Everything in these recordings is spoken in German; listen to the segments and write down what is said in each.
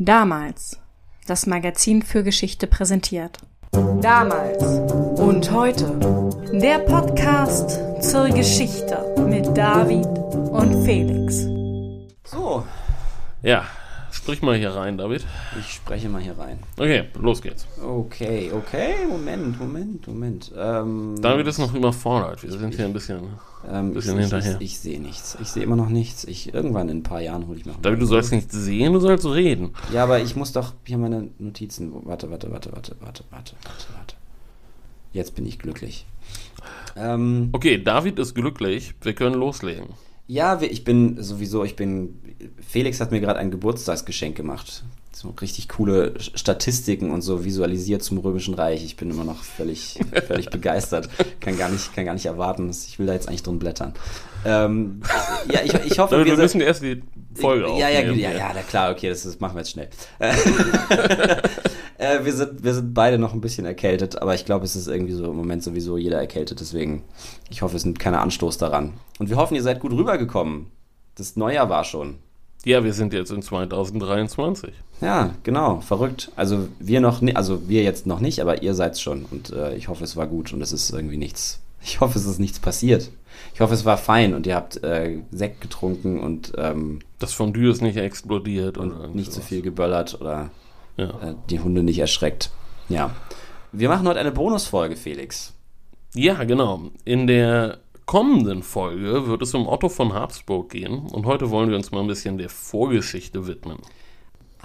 Damals. Das Magazin für Geschichte präsentiert. Damals und heute. Der Podcast zur Geschichte mit David und Felix. So, Ja, sprich mal hier rein, David. ich spreche mal hier rein. Okay, los geht's. Okay, okay, Moment, Moment, Moment. Ähm, David ist noch überfordert. Wir sind hier ein bisschen. ähm, bisschen ich, hinterher. Ich, ich sehe nichts. Ich sehe immer noch nichts. Ich, irgendwann in ein paar Jahren hole ich mir David, du sollst nicht sehen, du sollst reden. Ja, aber ich muss doch hier meine Notizen. Warte, warte, warte, warte, warte, warte, warte, warte. Jetzt bin ich glücklich. Ähm, Okay, David ist glücklich. Wir können loslegen. Ja, ich bin sowieso, ich bin. Felix hat mir gerade ein Geburtstagsgeschenk gemacht. So richtig coole Statistiken und so visualisiert zum Römischen Reich. Ich bin immer noch völlig, völlig begeistert. Kann gar nicht, kann gar nicht erwarten. Ich will da jetzt eigentlich drin blättern. Ähm, ja, ich, ich hoffe, wir sind- müssen erst die Folge ja, ja, aufnehmen. ja, ja, na klar, okay, das, das machen wir jetzt schnell. äh, wir, sind, wir sind beide noch ein bisschen erkältet, aber ich glaube, es ist irgendwie so im Moment sowieso jeder erkältet, deswegen, ich hoffe, es nimmt keiner Anstoß daran. Und wir hoffen, ihr seid gut rübergekommen. Das Neujahr war schon. Ja, wir sind jetzt in 2023. Ja, genau, verrückt. Also wir noch, also wir jetzt noch nicht, aber ihr seid's schon. Und äh, ich hoffe, es war gut und es ist irgendwie nichts. Ich hoffe, es ist nichts passiert. Ich hoffe, es war fein und ihr habt äh, Sekt getrunken und, ähm, Das Fondue ist nicht explodiert und, nicht zu viel geböllert oder Ja. äh, die Hunde nicht erschreckt. Ja. Wir machen heute eine Bonusfolge, Felix. ja, genau. In der kommenden Folge wird es um Otto von Habsburg gehen und heute wollen wir uns mal ein bisschen der Vorgeschichte widmen.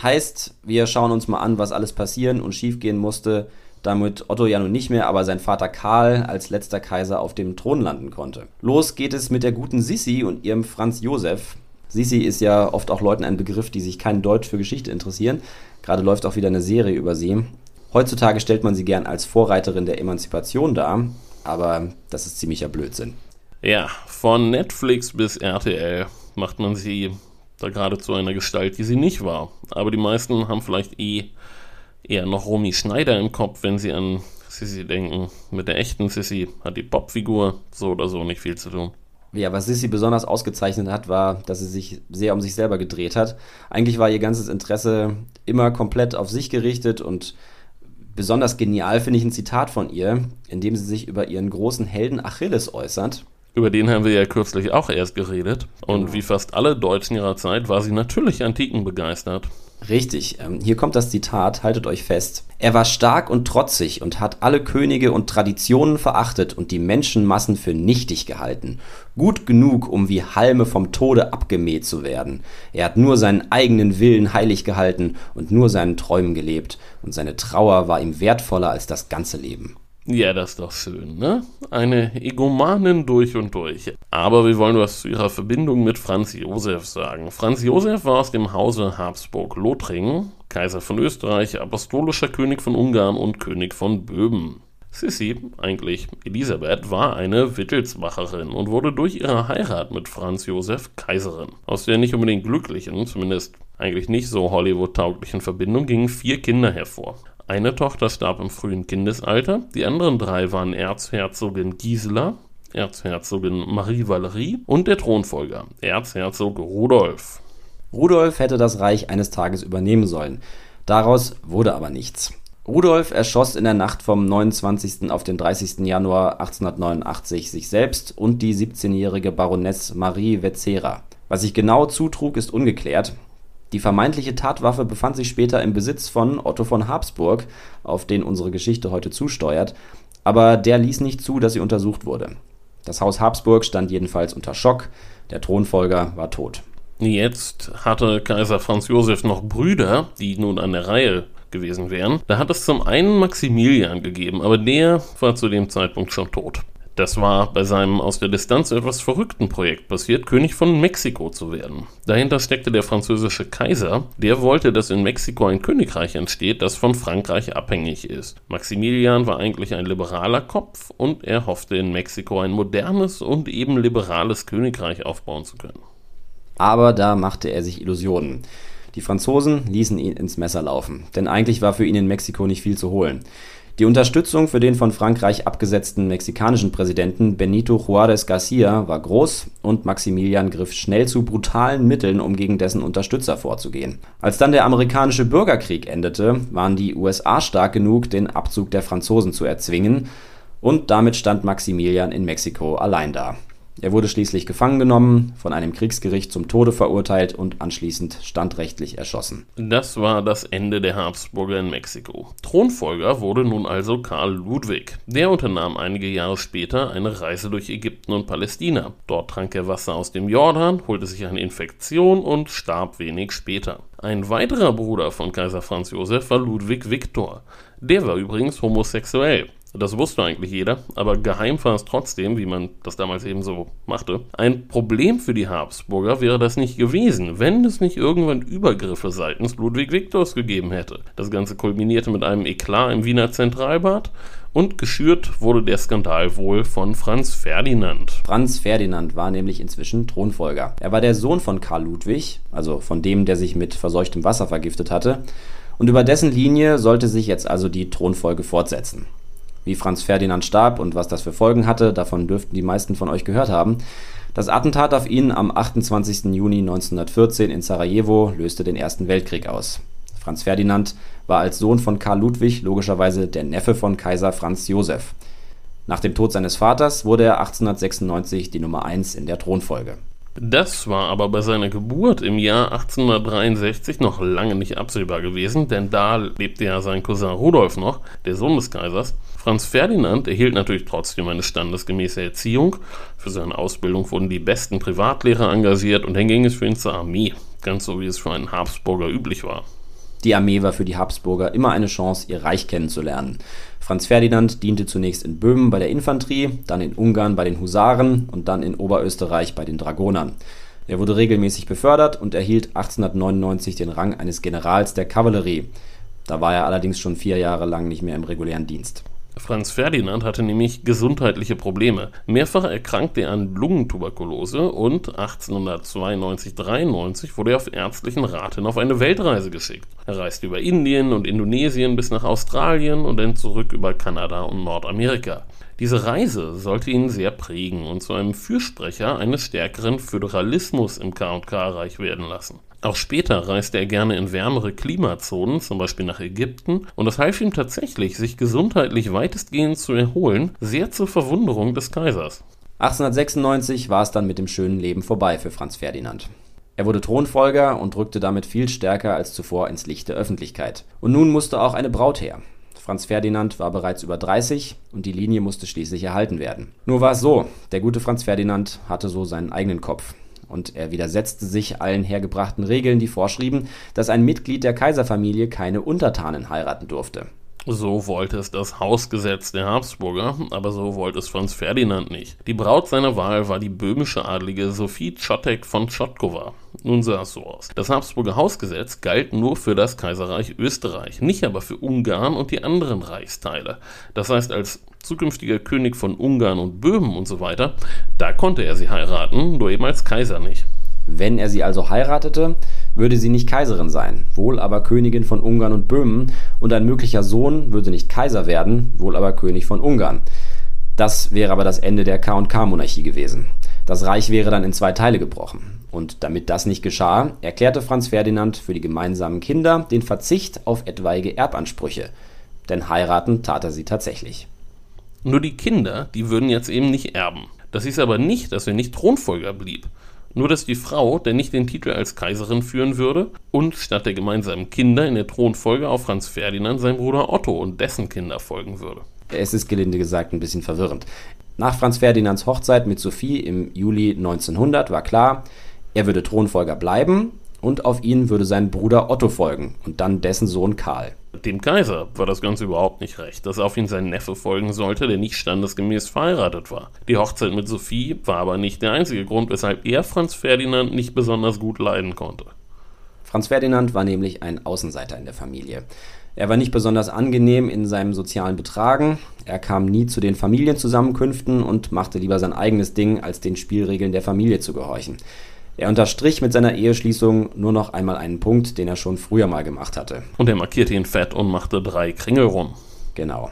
Heißt, wir schauen uns mal an, was alles passieren und schiefgehen musste, damit Otto ja nun nicht mehr, aber sein Vater Karl als letzter Kaiser auf dem Thron landen konnte. Los geht es mit der guten Sissi und ihrem Franz Josef. Sissi ist ja oft auch Leuten ein Begriff, die sich kein Deutsch für Geschichte interessieren. Gerade läuft auch wieder eine Serie über sie. Heutzutage stellt man sie gern als Vorreiterin der Emanzipation dar, aber das ist ziemlicher Blödsinn. Ja, von Netflix bis RTL macht man sie da gerade zu einer Gestalt, die sie nicht war. Aber die meisten haben vielleicht eh eher noch Romy Schneider im Kopf, wenn sie an Sissy denken. Mit der echten Sissy hat die Popfigur so oder so nicht viel zu tun. Ja, was Sissy besonders ausgezeichnet hat, war, dass sie sich sehr um sich selber gedreht hat. Eigentlich war ihr ganzes Interesse immer komplett auf sich gerichtet und besonders genial finde ich ein Zitat von ihr, in dem sie sich über ihren großen Helden Achilles äußert. Über den haben wir ja kürzlich auch erst geredet. Und Genau. wie fast alle Deutschen ihrer Zeit war sie natürlich Antiken begeistert. Richtig, ähm, hier kommt das Zitat, haltet euch fest. Er war stark und trotzig und hat alle Könige und Traditionen verachtet und die Menschenmassen für nichtig gehalten. Gut genug, um wie Halme vom Tode abgemäht zu werden. Er hat nur seinen eigenen Willen heilig gehalten und nur seinen Träumen gelebt, und seine Trauer war ihm wertvoller als das ganze Leben. Ja, das ist doch schön, ne? Eine Egomanin durch und durch. Aber wir wollen was zu ihrer Verbindung mit Franz Josef sagen. Franz Josef war aus dem Hause Habsburg-Lothringen, Kaiser von Österreich, apostolischer König von Ungarn und König von Böhmen. Sissi, eigentlich Elisabeth, war eine Wittelsbacherin und wurde durch ihre Heirat mit Franz Josef Kaiserin. Aus der nicht unbedingt glücklichen, zumindest eigentlich nicht so Hollywood-tauglichen Verbindung gingen vier Kinder hervor. Eine Tochter starb im frühen Kindesalter, die anderen drei waren Erzherzogin Gisela, Erzherzogin Marie Valerie und der Thronfolger, Erzherzog Rudolf. Rudolf hätte das Reich eines Tages übernehmen sollen. Daraus wurde aber nichts. Rudolf erschoss in der Nacht vom 29. auf den 30. Januar 1889 sich selbst und die 17-jährige Baroness Marie Wetzera. Was sich genau zutrug, ist ungeklärt. Die vermeintliche Tatwaffe befand sich später im Besitz von Otto von Habsburg, auf den unsere Geschichte heute zusteuert, aber der ließ nicht zu, dass sie untersucht wurde. Das Haus Habsburg stand jedenfalls unter Schock, der Thronfolger war tot. Jetzt hatte Kaiser Franz Josef noch Brüder, die nun an der Reihe gewesen wären. Da hat es zum einen Maximilian gegeben, aber der war zu dem Zeitpunkt schon tot. Das war bei seinem aus der Distanz etwas verrückten Projekt passiert, König von Mexiko zu werden. Dahinter steckte der französische Kaiser, der wollte, dass in Mexiko ein Königreich entsteht, das von Frankreich abhängig ist. Maximilian war eigentlich ein liberaler Kopf und er hoffte in Mexiko ein modernes und eben liberales Königreich aufbauen zu können. Aber da machte er sich Illusionen. Die Franzosen ließen ihn ins Messer laufen, denn eigentlich war für ihn in Mexiko nicht viel zu holen. Die Unterstützung für den von Frankreich abgesetzten mexikanischen Präsidenten Benito Juárez García war groß und Maximilian griff schnell zu brutalen Mitteln, um gegen dessen Unterstützer vorzugehen. Als dann der amerikanische Bürgerkrieg endete, waren die USA stark genug, den Abzug der Franzosen zu erzwingen, und damit stand Maximilian in Mexiko allein da er wurde schließlich gefangen genommen, von einem Kriegsgericht zum Tode verurteilt und anschließend standrechtlich erschossen. Das war das Ende der Habsburger in Mexiko. Thronfolger wurde nun also Karl Ludwig. Der unternahm einige Jahre später eine Reise durch Ägypten und Palästina. Dort trank er Wasser aus dem Jordan, holte sich eine Infektion und starb wenig später. Ein weiterer Bruder von Kaiser Franz Josef war Ludwig Viktor. Der war übrigens homosexuell. Das wusste eigentlich jeder, aber geheim war es trotzdem, wie man das damals eben so machte. Ein Problem für die Habsburger wäre das nicht gewesen, wenn es nicht irgendwann Übergriffe seitens Ludwig Viktors gegeben hätte. Das Ganze kulminierte mit einem Eklat im Wiener Zentralbad und geschürt wurde der Skandal wohl von Franz Ferdinand. Franz Ferdinand war nämlich inzwischen Thronfolger. Er war der Sohn von Karl Ludwig, also von dem, der sich mit verseuchtem Wasser vergiftet hatte, und über dessen Linie sollte sich jetzt also die Thronfolge fortsetzen. Wie Franz Ferdinand starb und was das für Folgen hatte, davon dürften die meisten von euch gehört haben. Das Attentat auf ihn am 28. Juni 1914 in Sarajevo löste den Ersten Weltkrieg aus. Franz Ferdinand war als Sohn von Karl Ludwig logischerweise der Neffe von Kaiser Franz Josef. Nach dem Tod seines Vaters wurde er 1896 die Nummer 1 in der Thronfolge. Das war aber bei seiner Geburt im Jahr 1863 noch lange nicht absehbar gewesen, denn da lebte ja sein Cousin Rudolf noch, der Sohn des Kaisers. Franz Ferdinand erhielt natürlich trotzdem eine standesgemäße Erziehung. Für seine Ausbildung wurden die besten Privatlehrer engagiert und dann ging es für ihn zur Armee, ganz so wie es für einen Habsburger üblich war. Die Armee war für die Habsburger immer eine Chance, ihr Reich kennenzulernen. Franz Ferdinand diente zunächst in Böhmen bei der Infanterie, dann in Ungarn bei den Husaren und dann in Oberösterreich bei den Dragonern. Er wurde regelmäßig befördert und erhielt 1899 den Rang eines Generals der Kavallerie. Da war er allerdings schon vier Jahre lang nicht mehr im regulären Dienst. Franz Ferdinand hatte nämlich gesundheitliche Probleme. Mehrfach erkrankte er an Lungentuberkulose und 1892-93 wurde er auf ärztlichen Rat hin auf eine Weltreise geschickt. Er reiste über Indien und Indonesien bis nach Australien und dann zurück über Kanada und Nordamerika. Diese Reise sollte ihn sehr prägen und zu einem Fürsprecher eines stärkeren Föderalismus im K&K-Reich werden lassen. Auch später reiste er gerne in wärmere Klimazonen, zum Beispiel nach Ägypten, und das half ihm tatsächlich, sich gesundheitlich weitestgehend zu erholen, sehr zur Verwunderung des Kaisers. 1896 war es dann mit dem schönen Leben vorbei für Franz Ferdinand. Er wurde Thronfolger und rückte damit viel stärker als zuvor ins Licht der Öffentlichkeit. Und nun musste auch eine Braut her. Franz Ferdinand war bereits über 30 und die Linie musste schließlich erhalten werden. Nur war es so, der gute Franz Ferdinand hatte so seinen eigenen Kopf und er widersetzte sich allen hergebrachten Regeln, die vorschrieben, dass ein Mitglied der Kaiserfamilie keine Untertanen heiraten durfte. So wollte es das Hausgesetz der Habsburger, aber so wollte es Franz Ferdinand nicht. Die Braut seiner Wahl war die böhmische Adlige Sophie Czotek von Tschotkowa. Nun sah es so aus. Das Habsburger Hausgesetz galt nur für das Kaiserreich Österreich, nicht aber für Ungarn und die anderen Reichsteile. Das heißt, als zukünftiger König von Ungarn und Böhmen und so weiter, da konnte er sie heiraten, nur eben als Kaiser nicht. Wenn er sie also heiratete, würde sie nicht Kaiserin sein, wohl aber Königin von Ungarn und Böhmen, und ein möglicher Sohn würde nicht Kaiser werden, wohl aber König von Ungarn. Das wäre aber das Ende der K&K-Monarchie gewesen. Das Reich wäre dann in zwei Teile gebrochen. Und damit das nicht geschah, erklärte Franz Ferdinand für die gemeinsamen Kinder den Verzicht auf etwaige Erbansprüche. Denn heiraten tat er sie tatsächlich. Nur die Kinder, die würden jetzt eben nicht erben. Das hieß aber nicht, dass er nicht Thronfolger blieb. Nur dass die Frau denn nicht den Titel als Kaiserin führen würde und statt der gemeinsamen Kinder in der Thronfolge auf Franz Ferdinand sein Bruder Otto und dessen Kinder folgen würde. Es ist gelinde gesagt ein bisschen verwirrend. Nach Franz Ferdinands Hochzeit mit Sophie im Juli 1900 war klar, er würde Thronfolger bleiben und auf ihn würde sein Bruder Otto folgen und dann dessen Sohn Karl. Dem Kaiser war das Ganze überhaupt nicht recht, dass auf ihn sein Neffe folgen sollte, der nicht standesgemäß verheiratet war. Die Hochzeit mit Sophie war aber nicht der einzige Grund, weshalb er Franz Ferdinand nicht besonders gut leiden konnte. Franz Ferdinand war nämlich ein Außenseiter in der Familie. Er war nicht besonders angenehm in seinem sozialen Betragen, er kam nie zu den Familienzusammenkünften und machte lieber sein eigenes Ding, als den Spielregeln der Familie zu gehorchen. Er unterstrich mit seiner Eheschließung nur noch einmal einen Punkt, den er schon früher mal gemacht hatte. Und er markierte ihn fett und machte drei Kringel rum. Genau.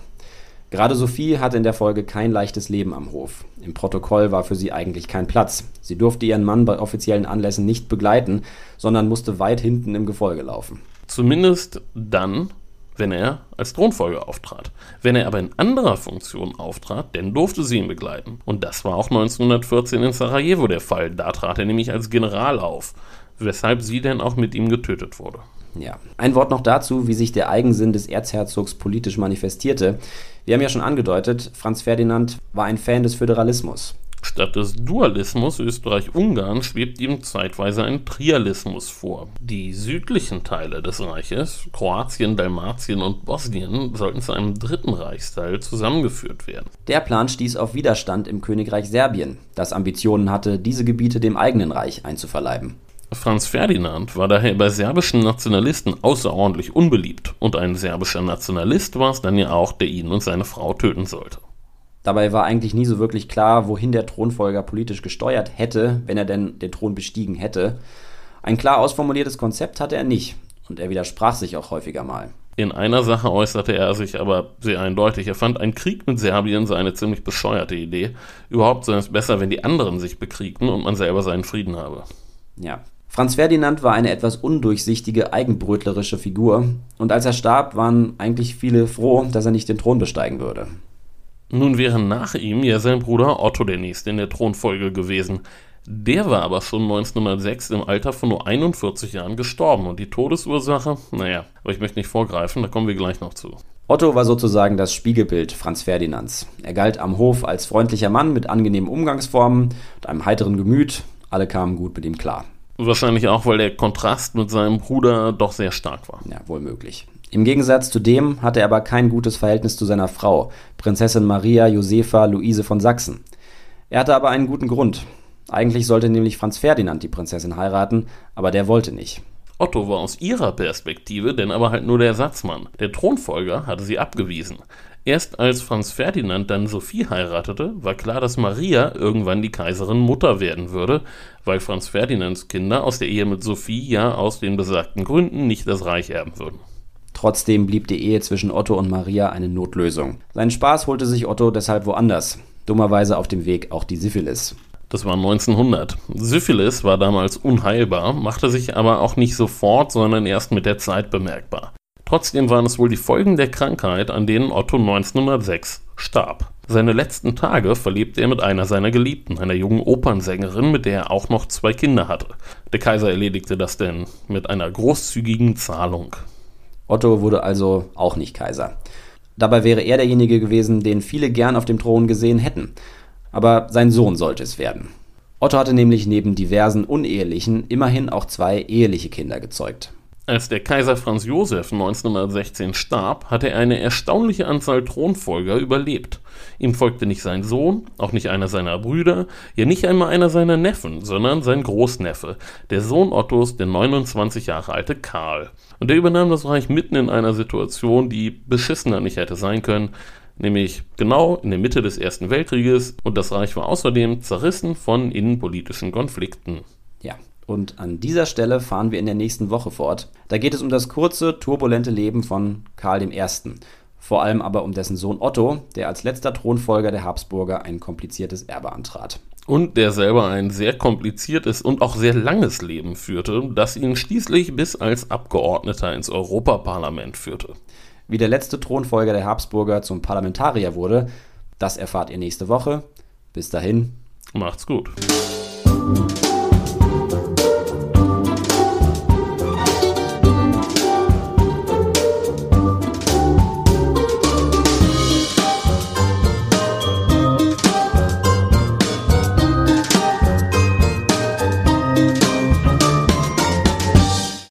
Gerade Sophie hatte in der Folge kein leichtes Leben am Hof. Im Protokoll war für sie eigentlich kein Platz. Sie durfte ihren Mann bei offiziellen Anlässen nicht begleiten, sondern musste weit hinten im Gefolge laufen. Zumindest dann, wenn er als Thronfolger auftrat. Wenn er aber in anderer Funktion auftrat, dann durfte sie ihn begleiten. Und das war auch 1914 in Sarajevo der Fall. Da trat er nämlich als General auf, weshalb sie denn auch mit ihm getötet wurde. Ja. Ein Wort noch dazu, wie sich der Eigensinn des Erzherzogs politisch manifestierte. Wir haben ja schon angedeutet, Franz Ferdinand war ein Fan des Föderalismus. Statt des Dualismus Österreich-Ungarn schwebt ihm zeitweise ein Trialismus vor. Die südlichen Teile des Reiches, Kroatien, Dalmatien und Bosnien, sollten zu einem dritten Reichsteil zusammengeführt werden. Der Plan stieß auf Widerstand im Königreich Serbien, das Ambitionen hatte, diese Gebiete dem eigenen Reich einzuverleiben. Franz Ferdinand war daher bei serbischen Nationalisten außerordentlich unbeliebt und ein serbischer Nationalist war es dann ja auch, der ihn und seine Frau töten sollte. Dabei war eigentlich nie so wirklich klar, wohin der Thronfolger politisch gesteuert hätte, wenn er denn den Thron bestiegen hätte. Ein klar ausformuliertes Konzept hatte er nicht und er widersprach sich auch häufiger mal. In einer Sache äußerte er sich aber sehr eindeutig. Er fand, ein Krieg mit Serbien sei eine ziemlich bescheuerte Idee. Überhaupt sei es besser, wenn die anderen sich bekriegten und man selber seinen Frieden habe. Ja, Franz Ferdinand war eine etwas undurchsichtige, eigenbrötlerische Figur, und als er starb, waren eigentlich viele froh, dass er nicht den Thron besteigen würde. Nun wäre nach ihm ja sein Bruder Otto der Nächste in der Thronfolge gewesen. Der war aber schon 1906 im Alter von nur 41 Jahren gestorben und die Todesursache, naja, aber ich möchte nicht vorgreifen, da kommen wir gleich noch zu. Otto war sozusagen das Spiegelbild Franz Ferdinands. Er galt am Hof als freundlicher Mann mit angenehmen Umgangsformen und einem heiteren Gemüt. Alle kamen gut mit ihm klar. Wahrscheinlich auch, weil der Kontrast mit seinem Bruder doch sehr stark war. Ja, wohl möglich. Im Gegensatz zu dem hatte er aber kein gutes Verhältnis zu seiner Frau, Prinzessin Maria Josepha Luise von Sachsen. Er hatte aber einen guten Grund. Eigentlich sollte nämlich Franz Ferdinand die Prinzessin heiraten, aber der wollte nicht. Otto war aus ihrer Perspektive denn aber halt nur der Ersatzmann. Der Thronfolger hatte sie abgewiesen. Erst als Franz Ferdinand dann Sophie heiratete, war klar, dass Maria irgendwann die Kaiserin Mutter werden würde, weil Franz Ferdinands Kinder aus der Ehe mit Sophie ja aus den besagten Gründen nicht das Reich erben würden. Trotzdem blieb die Ehe zwischen Otto und Maria eine Notlösung. Seinen Spaß holte sich Otto deshalb woanders. Dummerweise auf dem Weg auch die Syphilis. Das war 1900. Syphilis war damals unheilbar, machte sich aber auch nicht sofort, sondern erst mit der Zeit bemerkbar. Trotzdem waren es wohl die Folgen der Krankheit, an denen Otto 1906 starb. Seine letzten Tage verlebte er mit einer seiner Geliebten, einer jungen Opernsängerin, mit der er auch noch zwei Kinder hatte. Der Kaiser erledigte das denn mit einer großzügigen Zahlung. Otto wurde also auch nicht Kaiser. Dabei wäre er derjenige gewesen, den viele gern auf dem Thron gesehen hätten. Aber sein Sohn sollte es werden. Otto hatte nämlich neben diversen unehelichen immerhin auch zwei eheliche Kinder gezeugt. Als der Kaiser Franz Josef 1916 starb, hatte er eine erstaunliche Anzahl Thronfolger überlebt. Ihm folgte nicht sein Sohn, auch nicht einer seiner Brüder, ja nicht einmal einer seiner Neffen, sondern sein Großneffe, der Sohn Ottos, der 29 Jahre alte Karl. Und der übernahm das Reich mitten in einer Situation, die beschissener nicht hätte sein können, nämlich genau in der Mitte des Ersten Weltkrieges, und das Reich war außerdem zerrissen von innenpolitischen Konflikten. Ja, und an dieser Stelle fahren wir in der nächsten Woche fort. Da geht es um das kurze, turbulente Leben von Karl I. Vor allem aber um dessen Sohn Otto, der als letzter Thronfolger der Habsburger ein kompliziertes Erbe antrat. Und der selber ein sehr kompliziertes und auch sehr langes Leben führte, das ihn schließlich bis als Abgeordneter ins Europaparlament führte. Wie der letzte Thronfolger der Habsburger zum Parlamentarier wurde, das erfahrt ihr nächste Woche. Bis dahin. Macht's gut.